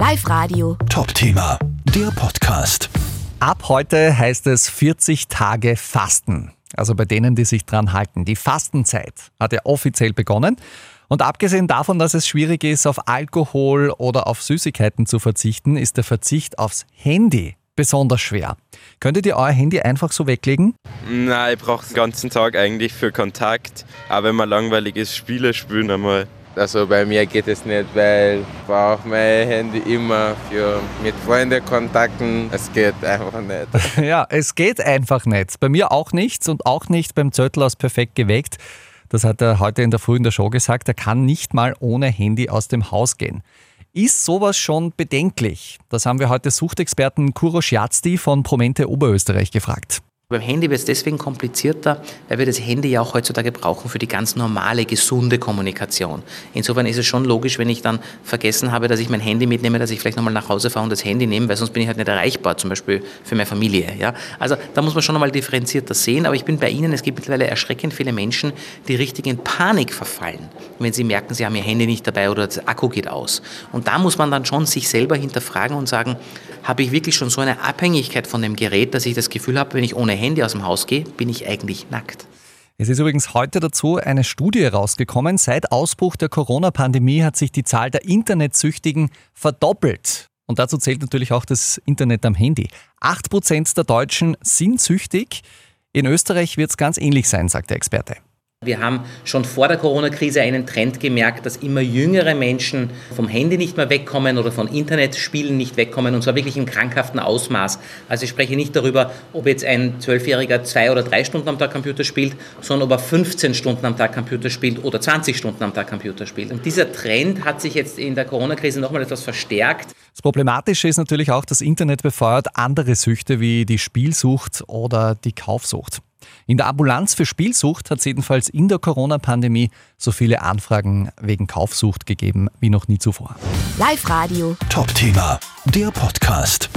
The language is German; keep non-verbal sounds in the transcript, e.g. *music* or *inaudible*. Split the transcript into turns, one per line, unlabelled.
Live Radio.
Top-Thema, der Podcast.
Ab heute heißt es 40 Tage Fasten. Also bei denen, die sich dran halten. Die Fastenzeit hat ja offiziell begonnen. Und abgesehen davon, dass es schwierig ist, auf Alkohol oder auf Süßigkeiten zu verzichten, ist der Verzicht aufs Handy besonders schwer. Könntet ihr euer Handy einfach so weglegen?
Nein, ich brauche den ganzen Tag eigentlich für Kontakt. Aber wenn man langweilig ist, Spiele spielen einmal.
Also bei mir geht es nicht, weil ich brauche mein Handy immer für mit Freunden kontakten. Es geht einfach nicht. *laughs*
ja, es geht einfach nicht. Bei mir auch nichts und auch nicht beim Zöttl aus Perfekt geweckt. Das hat er heute in der Früh in der Show gesagt. Er kann nicht mal ohne Handy aus dem Haus gehen. Ist sowas schon bedenklich? Das haben wir heute Suchtexperten Kuro Schiazdi von Promente Oberösterreich gefragt.
Beim Handy wird es deswegen komplizierter, weil wir das Handy ja auch heutzutage brauchen für die ganz normale, gesunde Kommunikation. Insofern ist es schon logisch, wenn ich dann vergessen habe, dass ich mein Handy mitnehme, dass ich vielleicht nochmal nach Hause fahre und das Handy nehme, weil sonst bin ich halt nicht erreichbar, zum Beispiel für meine Familie. Ja? Also da muss man schon nochmal differenzierter sehen, aber ich bin bei Ihnen, es gibt mittlerweile erschreckend viele Menschen, die richtig in Panik verfallen, wenn sie merken, sie haben ihr Handy nicht dabei oder das Akku geht aus. Und da muss man dann schon sich selber hinterfragen und sagen, habe ich wirklich schon so eine Abhängigkeit von dem Gerät, dass ich das Gefühl habe, wenn ich ohne Handy aus dem Haus gehe, bin ich eigentlich nackt.
Es ist übrigens heute dazu eine Studie rausgekommen. Seit Ausbruch der Corona-Pandemie hat sich die Zahl der Internetsüchtigen verdoppelt. Und dazu zählt natürlich auch das Internet am Handy. 8% der Deutschen sind süchtig. In Österreich wird es ganz ähnlich sein, sagt der Experte.
Wir haben schon vor der Corona-Krise einen Trend gemerkt, dass immer jüngere Menschen vom Handy nicht mehr wegkommen oder von Internetspielen nicht wegkommen und zwar wirklich im krankhaften Ausmaß. Also ich spreche nicht darüber, ob jetzt ein Zwölfjähriger zwei oder drei Stunden am Tag Computer spielt, sondern ob er 15 Stunden am Tag Computer spielt oder 20 Stunden am Tag Computer spielt. Und dieser Trend hat sich jetzt in der Corona-Krise nochmal etwas verstärkt.
Das Problematische ist natürlich auch, das Internet befeuert andere Süchte wie die Spielsucht oder die Kaufsucht. In der Ambulanz für Spielsucht hat es jedenfalls in der Corona-Pandemie so viele Anfragen wegen Kaufsucht gegeben wie noch nie zuvor.
Live Radio.
Top-Thema, der Podcast.